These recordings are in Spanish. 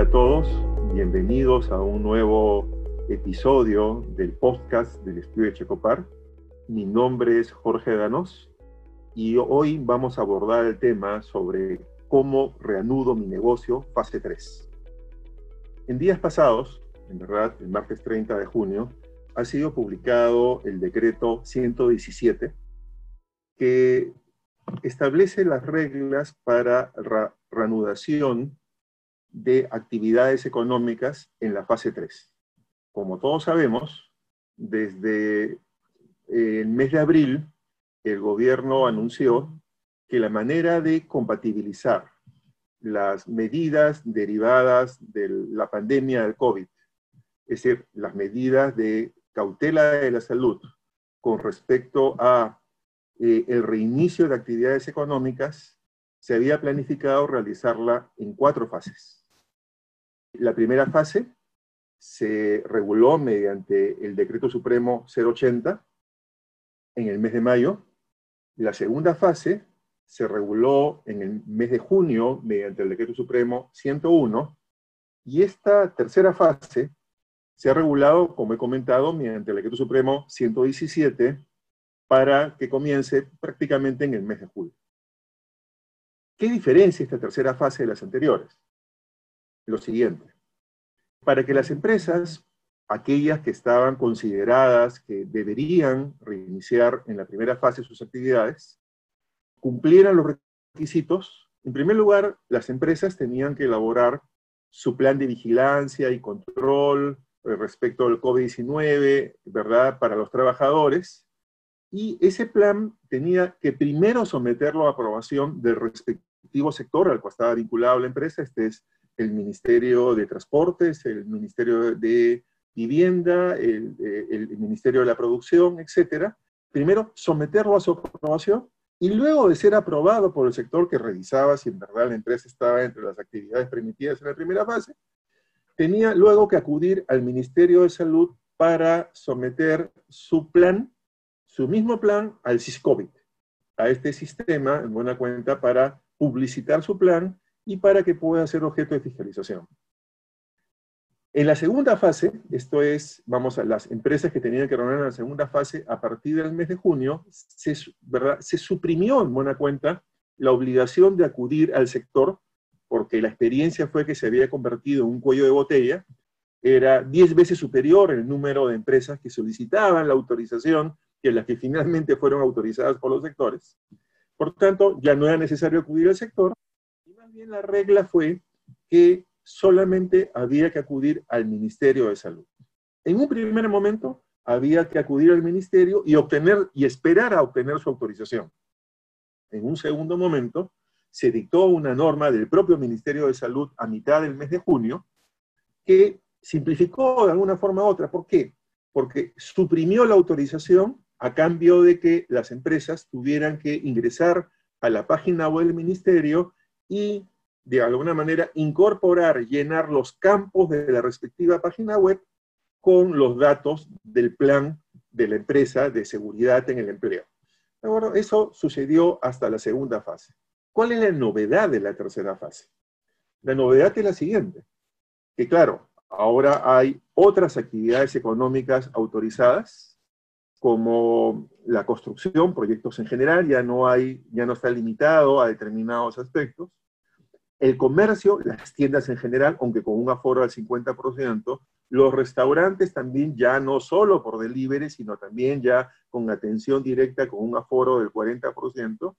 Hola a todos, bienvenidos a un nuevo episodio del podcast del Estudio de Checopar. Mi nombre es Jorge Danos y hoy vamos a abordar el tema sobre cómo reanudo mi negocio fase 3. En días pasados, en verdad, el martes 30 de junio, ha sido publicado el decreto 117 que establece las reglas para reanudación de actividades económicas en la fase 3. Como todos sabemos, desde el mes de abril, el gobierno anunció que la manera de compatibilizar las medidas derivadas de la pandemia del COVID, es decir, las medidas de cautela de la salud con respecto a eh, el reinicio de actividades económicas, se había planificado realizarla en cuatro fases. La primera fase se reguló mediante el Decreto Supremo 080 en el mes de mayo. La segunda fase se reguló en el mes de junio mediante el Decreto Supremo 101. Y esta tercera fase se ha regulado, como he comentado, mediante el Decreto Supremo 117 para que comience prácticamente en el mes de julio. ¿Qué diferencia esta tercera fase de las anteriores? lo siguiente. Para que las empresas, aquellas que estaban consideradas que deberían reiniciar en la primera fase sus actividades, cumplieran los requisitos, en primer lugar, las empresas tenían que elaborar su plan de vigilancia y control eh, respecto al COVID-19, ¿verdad?, para los trabajadores. Y ese plan tenía que primero someterlo a aprobación del respectivo sector al cual estaba vinculado la empresa, este es el Ministerio de Transportes, el Ministerio de Vivienda, el, Ministerio de la Producción, etcétera. Primero, someterlo a su aprobación y luego de ser aprobado por el sector que revisaba si en verdad la empresa estaba entre las actividades permitidas en la primera fase, tenía luego que acudir al Ministerio de Salud para someter su plan, su mismo plan, al SISCOVID, a este sistema, en buena cuenta, para publicitar su plan y para que pueda ser objeto de fiscalización. En la segunda fase, esto es, vamos a las empresas que tenían que reunir en la segunda fase, a partir del mes de junio, se, suprimió en buena cuenta la obligación de acudir al sector, porque la experiencia fue que se había convertido en un cuello de botella, era 10 veces superior el número de empresas que solicitaban la autorización que las que finalmente fueron autorizadas por los sectores. Por tanto, ya no era necesario acudir al sector, la regla fue que solamente había que acudir al Ministerio de Salud. En un primer momento había que acudir al ministerio y obtener y esperar a obtener su autorización. En un segundo momento se dictó una norma del propio Ministerio de Salud a mitad del mes de junio que simplificó de alguna forma u otra. ¿Por qué? Porque suprimió la autorización a cambio de que las empresas tuvieran que ingresar a la página web del ministerio y de alguna manera incorporar, llenar los campos de la respectiva página web con los datos del plan de la empresa de seguridad en el empleo. Eso sucedió hasta la segunda fase. ¿Cuál es la novedad de la tercera fase? La novedad es la siguiente, que claro, ahora hay otras actividades económicas autorizadas, como la construcción, proyectos en general, ya no hay, ya no está limitado a determinados aspectos, el comercio, las tiendas en general, aunque con un aforo al 50%, los restaurantes también ya no solo por delivery, sino también ya con atención directa con un aforo del 40%,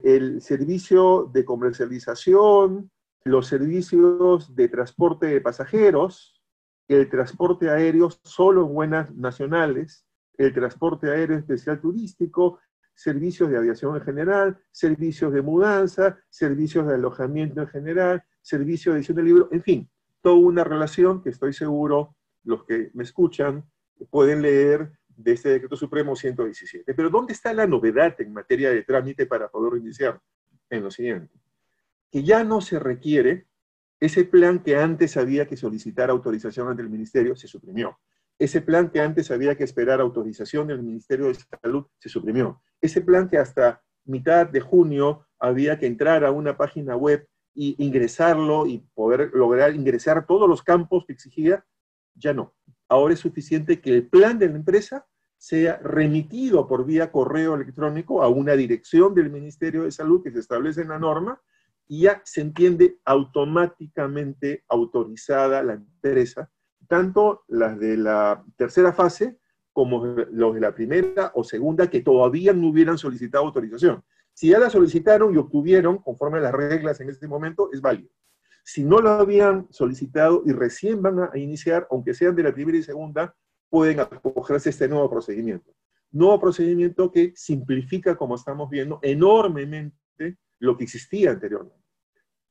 el servicio de comercialización, los servicios de transporte de pasajeros, el transporte aéreo solo en buenas nacionales, el transporte aéreo especial turístico, servicios de aviación en general, servicios de mudanza, servicios de alojamiento en general, servicios de edición de libros, en fin, toda una relación que estoy seguro los que me escuchan pueden leer de este decreto supremo 117. Pero ¿dónde está la novedad en materia de trámite para poder iniciar? En lo siguiente, que ya no se requiere ese plan que antes había que solicitar autorización ante el ministerio, se suprimió. Ese plan que antes había que esperar autorización del Ministerio de Salud se suprimió. Ese plan que hasta mitad de junio había que entrar a una página web y ingresarlo y poder lograr ingresar todos los campos que exigía, ya no. Ahora es suficiente que el plan de la empresa sea remitido por vía correo electrónico a una dirección del Ministerio de Salud que se establece en la norma y ya se entiende automáticamente autorizada la empresa, tanto las de la tercera fase como los de la primera o segunda que todavía no hubieran solicitado autorización. Si ya la solicitaron y obtuvieron, conforme a las reglas en este momento, es válido. Si no lo habían solicitado y recién van a iniciar, aunque sean de la primera y segunda, pueden acogerse a este nuevo procedimiento. Nuevo procedimiento que simplifica, como estamos viendo, enormemente lo que existía anteriormente.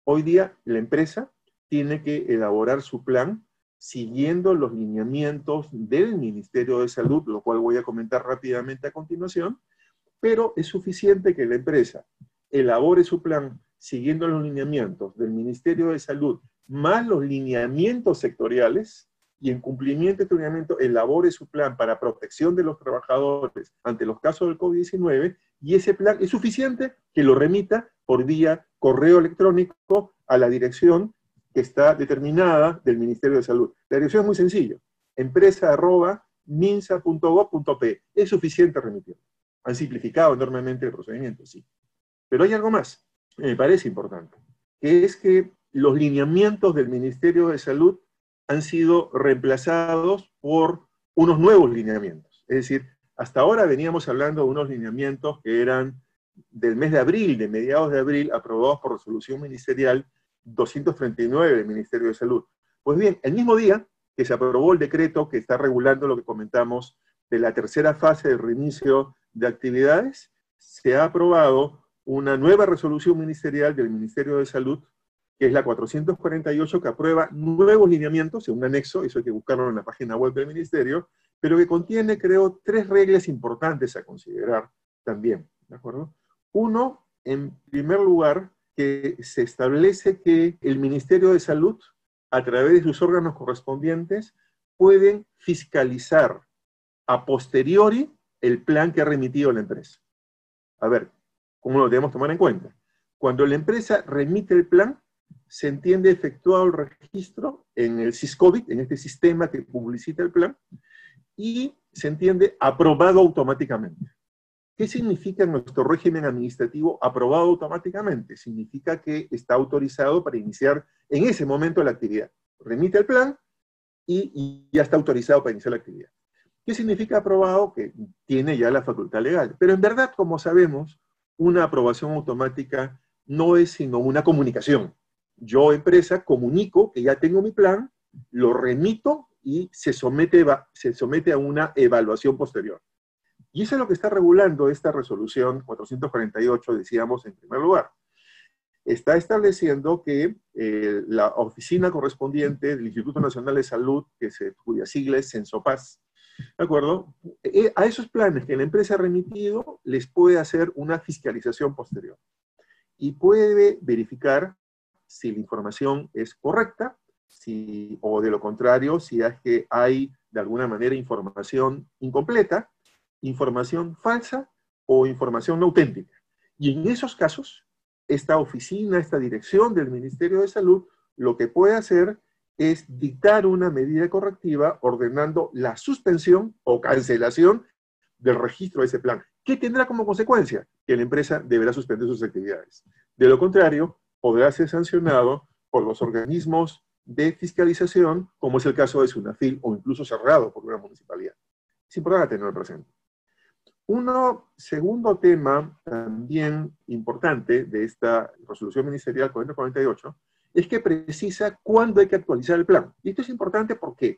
Hoy día la empresa tiene que elaborar su plan siguiendo los lineamientos del Ministerio de Salud, lo cual voy a comentar rápidamente a continuación, pero es suficiente que la empresa elabore su plan siguiendo los lineamientos del Ministerio de Salud, más los lineamientos sectoriales, y en cumplimiento de este lineamiento elabore su plan para protección de los trabajadores ante los casos del COVID-19, y ese plan es suficiente que lo remita por vía correo electrónico a la dirección que está determinada del Ministerio de Salud. La dirección es muy sencilla, empresa.minsa.gov.p. Es suficiente remitir. Han simplificado enormemente el procedimiento, sí. Pero hay algo más, me parece importante, que es que los lineamientos del Ministerio de Salud han sido reemplazados por unos nuevos lineamientos. Es decir, hasta ahora veníamos hablando de unos lineamientos que eran del mes de abril, de mediados de abril, aprobados por resolución ministerial 239 del Ministerio de Salud. Pues bien, el mismo día que se aprobó el decreto que está regulando lo que comentamos de la tercera fase del reinicio de actividades, se ha aprobado una nueva resolución ministerial del Ministerio de Salud, que es la 448, que aprueba nuevos lineamientos en un anexo, eso hay que buscarlo en la página web del Ministerio, pero que contiene, creo, tres reglas importantes a considerar también, ¿de acuerdo? Uno, en primer lugar, que se establece que el Ministerio de Salud, a través de sus órganos correspondientes, pueden fiscalizar a posteriori el plan que ha remitido la empresa. A ver, ¿cómo lo debemos tomar en cuenta? Cuando la empresa remite el plan, se entiende efectuado el registro en el SISCOVID, en este sistema que publicita el plan, y se entiende aprobado automáticamente. ¿Qué significa nuestro régimen administrativo aprobado automáticamente? Significa que está autorizado para iniciar en ese momento la actividad. Remite el plan y, ya está autorizado para iniciar la actividad. ¿Qué significa aprobado? Que tiene ya la facultad legal. Pero en verdad, como sabemos, una aprobación automática no es sino una comunicación. Yo, empresa, comunico que ya tengo mi plan, lo remito y se somete, se somete a una evaluación posterior. Y eso es lo que está regulando esta resolución 448, decíamos en primer lugar. Está estableciendo que eh, la oficina correspondiente del Instituto Nacional de Salud, que se, cuya sigla es Censopaz, ¿de acuerdo? Eh, a esos planes que la empresa ha remitido les puede hacer una fiscalización posterior y puede verificar si la información es correcta si, o de lo contrario, si es que hay de alguna manera información incompleta información falsa o información auténtica. Y en esos casos, esta oficina, esta dirección del Ministerio de Salud, lo que puede hacer es dictar una medida correctiva ordenando la suspensión o cancelación del registro de ese plan. ¿Qué tendrá como consecuencia? Que la empresa deberá suspender sus actividades. De lo contrario, podrá ser sancionado por los organismos de fiscalización, como es el caso de Sunafil, o incluso cerrado por una municipalidad. Es importante tenerlo presente. Uno segundo tema también importante de esta resolución ministerial 448 es que precisa cuándo hay que actualizar el plan. Y esto es importante ¿por?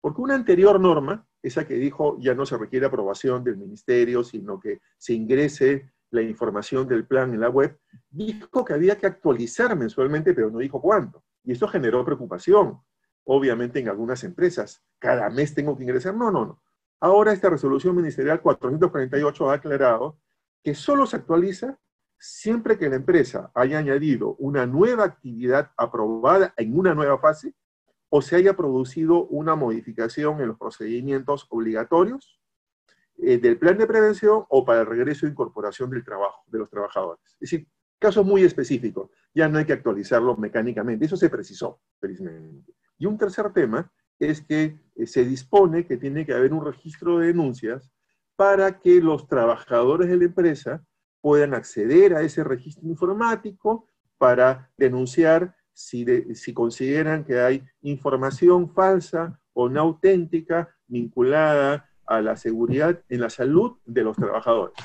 Porque una anterior norma, esa que dijo ya no se requiere aprobación del ministerio, sino que se ingrese la información del plan en la web, dijo que había que actualizar mensualmente, pero no dijo cuándo. Y esto generó preocupación, obviamente en algunas empresas. Cada mes tengo que ingresar. No, no, no. Ahora esta resolución ministerial 448 ha aclarado que solo se actualiza siempre que la empresa haya añadido una nueva actividad aprobada en una nueva fase o se haya producido una modificación en los procedimientos obligatorios eh, del plan de prevención o para el regreso e incorporación del trabajo de los trabajadores. Es decir, Casos muy específicos, ya no hay que actualizarlo mecánicamente, eso se precisó, felizmente. Y un tercer tema es que eh, se dispone que tiene que haber un registro de denuncias para que los trabajadores de la empresa puedan acceder a ese registro informático para denunciar si, si consideran que hay información falsa o no auténtica vinculada a la seguridad en la salud de los trabajadores.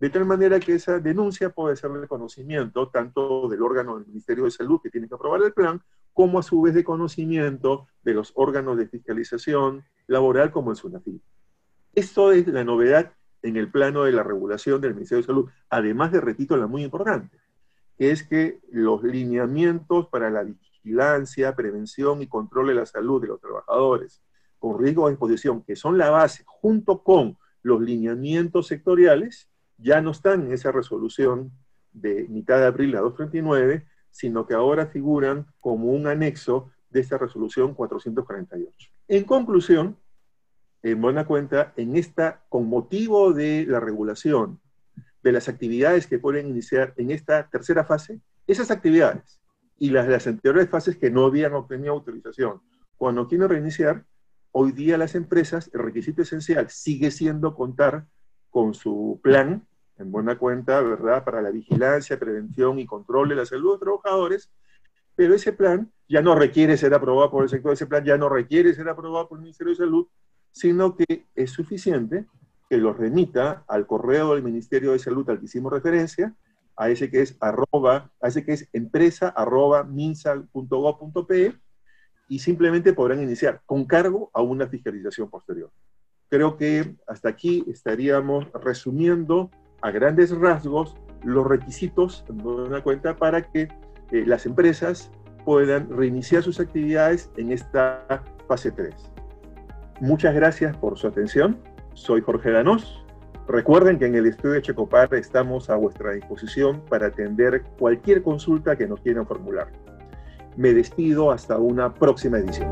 De tal manera que esa denuncia puede ser de conocimiento tanto del órgano del Ministerio de Salud que tiene que aprobar el plan, como a su vez de conocimiento de los órganos de fiscalización laboral como el SUNAFIL. Esto es la novedad en el plano de la regulación del Ministerio de Salud, además de, repito, la muy importante, que es que los lineamientos para la vigilancia, prevención y control de la salud de los trabajadores con riesgo de exposición, que son la base, junto con los lineamientos sectoriales, ya no están en esa resolución de mitad de abril, la 239, sino que ahora figuran como un anexo de esta resolución 448. En conclusión, en buena cuenta, en esta, con motivo de la regulación de las actividades que pueden iniciar en esta tercera fase, esas actividades y las de las anteriores fases que no habían obtenido autorización, cuando quieren reiniciar, hoy día las empresas, el requisito esencial sigue siendo contar con su plan, en buena cuenta, ¿verdad?, para la vigilancia, prevención y control de la salud de los trabajadores, pero ese plan ya no requiere ser aprobado por el sector, ese plan ya no requiere ser aprobado por el Ministerio de Salud, sino que es suficiente que lo remita al correo del Ministerio de Salud al que hicimos referencia, a ese que es arroba, a ese que es empresa arroba minsal.gov.pe y simplemente podrán iniciar con cargo a una fiscalización posterior. Creo que hasta aquí estaríamos resumiendo a grandes rasgos los requisitos, en una cuenta, para que eh, las empresas puedan reiniciar sus actividades en esta fase 3. Muchas gracias por su atención. Soy Jorge Danós. Recuerden que en el estudio de Checopar estamos a vuestra disposición para atender cualquier consulta que nos quieran formular. Me despido hasta una próxima edición.